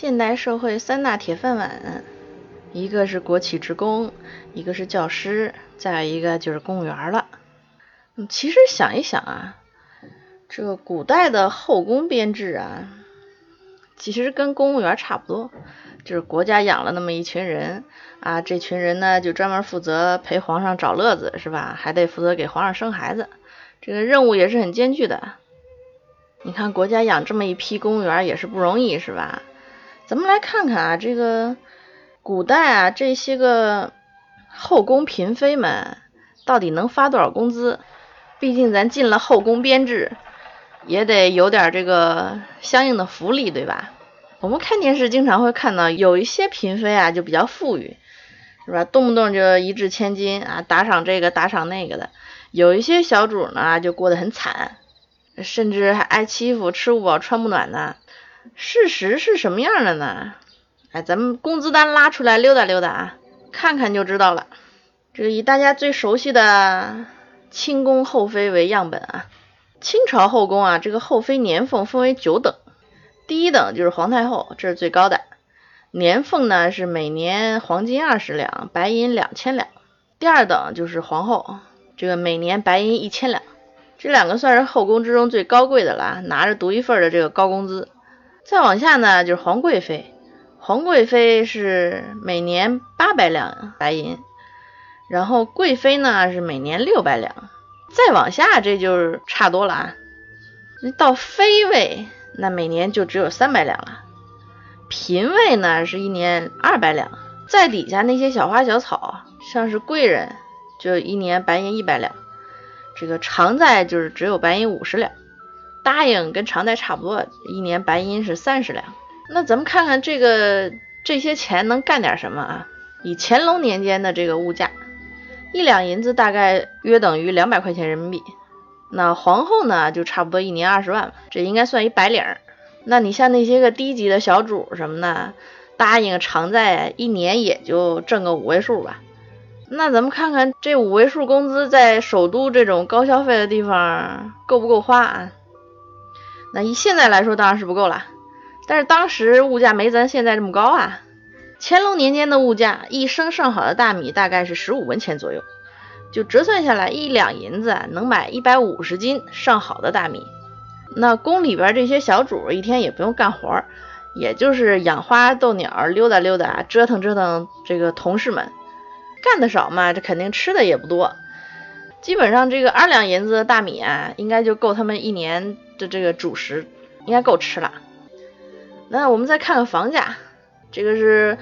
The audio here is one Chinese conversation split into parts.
现代社会三大铁饭碗，一个是国企职工，一个是教师，再有一个就是公务员了。嗯，其实想一想啊，这个古代的后宫编制啊，其实跟公务员差不多，就是国家养了那么一群人啊，这群人呢就专门负责陪皇上找乐子，是吧？还得负责给皇上生孩子，这个任务也是很艰巨的。你看国家养这么一批公务员也是不容易，是吧？咱们来看看啊，这个古代啊，这些个后宫嫔妃们到底能发多少工资？毕竟咱进了后宫编制，也得有点这个相应的福利，对吧？我们看电视经常会看到有一些嫔妃啊，就比较富裕，是吧？动不动就一掷千金啊，打赏这个打赏那个的。有一些小主呢，就过得很惨，甚至还挨欺负，吃不饱穿不暖的。事实是什么样的呢？哎，咱们工资单拉出来溜达溜达啊，看看就知道了。这个以大家最熟悉的清宫后妃为样本啊，清朝后宫啊，这个后妃年俸分为九等，第一等就是皇太后，这是最高的，年俸呢是每年黄金二十两，白银两千两。第二等就是皇后，这个每年白银一千两，这两个算是后宫之中最高贵的了，拿着独一份的这个高工资。再往下呢，就是皇贵妃，皇贵妃是每年八百两白银，然后贵妃呢是每年六百两。再往下，这就是差多了啊。到妃位，那每年就只有三百两了。嫔位呢是一年二百两，再底下那些小花小草，像是贵人，就一年白银一百两。这个常在就是只有白银五十两。答应跟常在差不多，一年白银是三十两。那咱们看看这个这些钱能干点什么啊？以乾隆年间的这个物价，一两银子大概约等于两百块钱人民币。那皇后呢，就差不多一年二十万，这应该算一白领。那你像那些个低级的小主什么的，答应常在一年也就挣个五位数吧。那咱们看看这五位数工资在首都这种高消费的地方够不够花啊？那以现在来说当然是不够了，但是当时物价没咱现在这么高啊。乾隆年间的物价，一升上好的大米大概是十五文钱左右，就折算下来一两银子能买一百五十斤上好的大米。那宫里边这些小主一天也不用干活，也就是养花逗鸟、溜达溜达、折腾折腾这个同事们，干的少嘛，这肯定吃的也不多。基本上这个二两银子的大米啊，应该就够他们一年。的这个主食应该够吃了。那我们再看看房价，这个是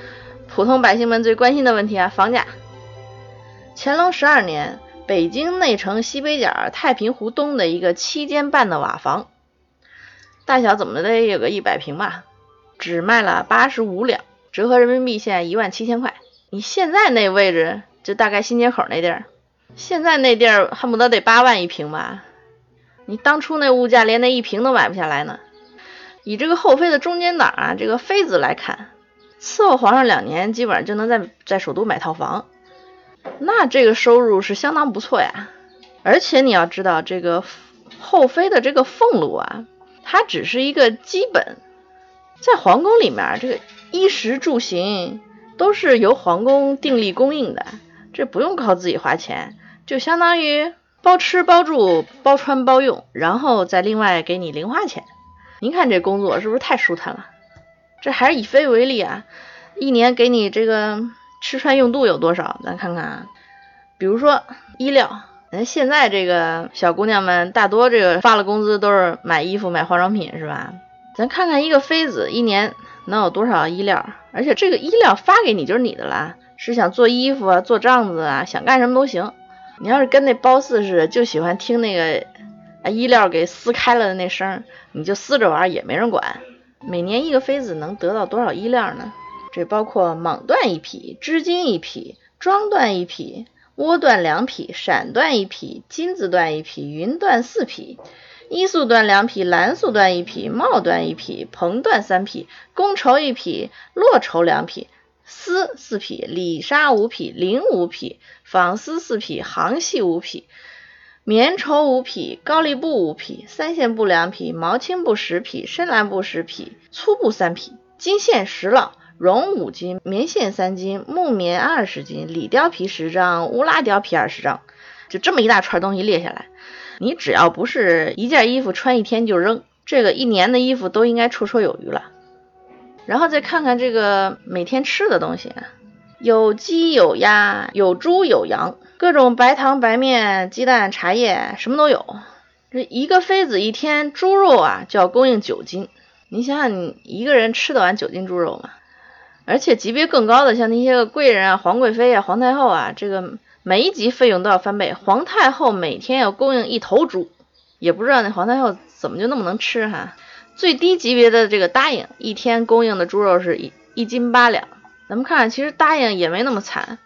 普通百姓们最关心的问题啊，房价。乾隆十二年，北京内城西北角太平湖东的一个七间半的瓦房，大小怎么得有个一百平吧，只卖了八十五两，折合人民币现在一万七千块。你现在那位置就大概新街口那地儿，现在那地儿恨不得得八万一平吧。你当初那物价连那一平都买不下来呢。以这个后妃的中间档啊，这个妃子来看，伺候皇上两年，基本上就能在在首都买套房，那这个收入是相当不错呀。而且你要知道，这个后妃的这个俸禄啊，它只是一个基本，在皇宫里面，这个衣食住行都是由皇宫订立供应的，这不用靠自己花钱，就相当于。包吃包住包穿包用，然后再另外给你零花钱。您看这工作是不是太舒坦了？这还是以妃为例啊，一年给你这个吃穿用度有多少？咱看看啊，比如说衣料，咱现在这个小姑娘们大多这个发了工资都是买衣服买化妆品是吧？咱看看一个妃子一年能有多少衣料？而且这个衣料发给你就是你的了，是想做衣服啊做帐子啊，想干什么都行。你要是跟那褒姒似的，就喜欢听那个啊衣料给撕开了的那声，你就撕着玩也没人管。每年一个妃子能得到多少衣料呢？这包括蟒缎一匹、织金一匹、装缎一匹、窝缎两匹、闪缎一匹、金子缎一匹、云缎四匹、衣素缎两匹、蓝素缎一匹、帽缎一匹、蓬缎三匹、宫绸一匹、络绸两匹。丝四匹，里纱五匹，绫五匹，纺丝四匹，杭系五匹，棉绸五匹，高丽布五匹，三线布两匹，毛青布十匹，深蓝布十匹，粗布三匹。金线十烙，绒五斤，棉线三斤，木棉二十斤，里貂皮十张，乌拉貂皮二十张，就这么一大串东西列下来，你只要不是一件衣服穿一天就扔，这个一年的衣服都应该绰绰有余了。然后再看看这个每天吃的东西，有鸡有鸭有猪有羊，各种白糖白面鸡蛋茶叶什么都有。这一个妃子一天猪肉啊就要供应九斤。你想想，你一个人吃得完九斤猪肉吗？而且级别更高的，像那些个贵人啊、皇贵妃啊、皇太后啊，这个每一级费用都要翻倍。皇太后每天要供应一头猪，也不知道那皇太后怎么就那么能吃哈。最低级别的这个答应，一天供应的猪肉是一一斤八两。咱们看，其实答应也没那么惨，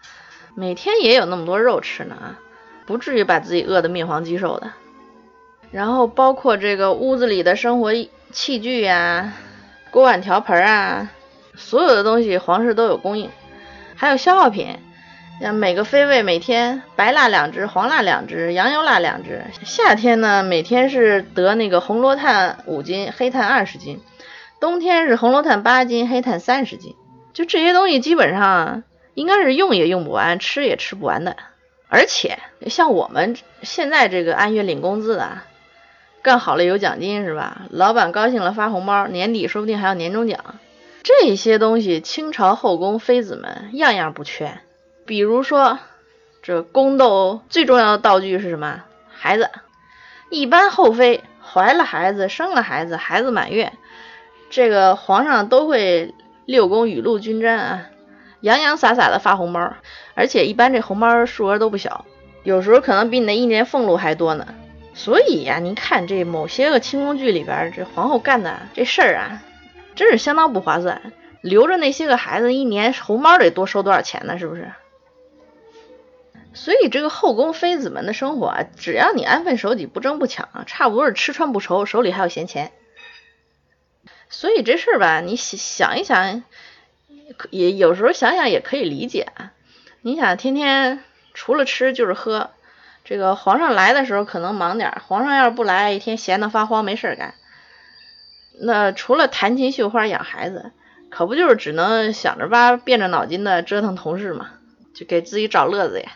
每天也有那么多肉吃呢啊，不至于把自己饿得面黄肌瘦的。然后包括这个屋子里的生活。器具呀，锅碗瓢盆啊，所有的东西皇室都有供应，还有消耗品，像每个妃位每天白蜡两只，黄蜡两只，羊油蜡两只。夏天呢，每天是得那个红罗炭五斤，黑炭二十斤；冬天是红罗炭八斤，黑炭三十斤。就这些东西，基本上应该是用也用不完，吃也吃不完的。而且像我们现在这个按月领工资的。干好了有奖金是吧？老板高兴了发红包，年底说不定还有年终奖。这些东西清朝后宫妃子们样样不缺。比如说，这宫斗最重要的道具是什么？孩子。一般后妃怀了孩子，生了孩子，孩子满月，这个皇上都会六宫雨露均沾啊，洋洋洒洒的发红包，而且一般这红包数额都不小，有时候可能比你的一年俸禄还多呢。所以呀，您看这某些个清宫剧里边，这皇后干的这事儿啊，真是相当不划算。留着那些个孩子，一年红包得多收多少钱呢？是不是？所以这个后宫妃子们的生活啊，只要你安分守己，不争不抢，差不多是吃穿不愁，手里还有闲钱。所以这事儿吧，你想一想，也有时候想想也可以理解啊。你想，天天除了吃就是喝。这个皇上来的时候可能忙点儿，皇上要是不来，一天闲得发慌，没事干。那除了弹琴绣花养孩子，可不就是只能想着吧，变着脑筋的折腾同事嘛，就给自己找乐子呀。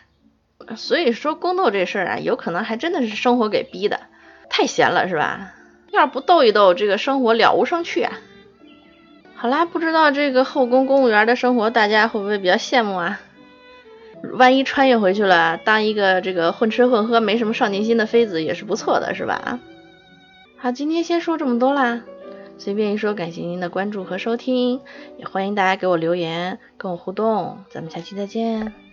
所以说宫斗这事儿啊，有可能还真的是生活给逼的，太闲了是吧？要是不斗一斗，这个生活了无生趣啊。好啦，不知道这个后宫公务员的生活，大家会不会比较羡慕啊？万一穿越回去了，当一个这个混吃混喝、没什么上进心的妃子也是不错的，是吧？好，今天先说这么多啦，随便一说，感谢您的关注和收听，也欢迎大家给我留言，跟我互动，咱们下期再见。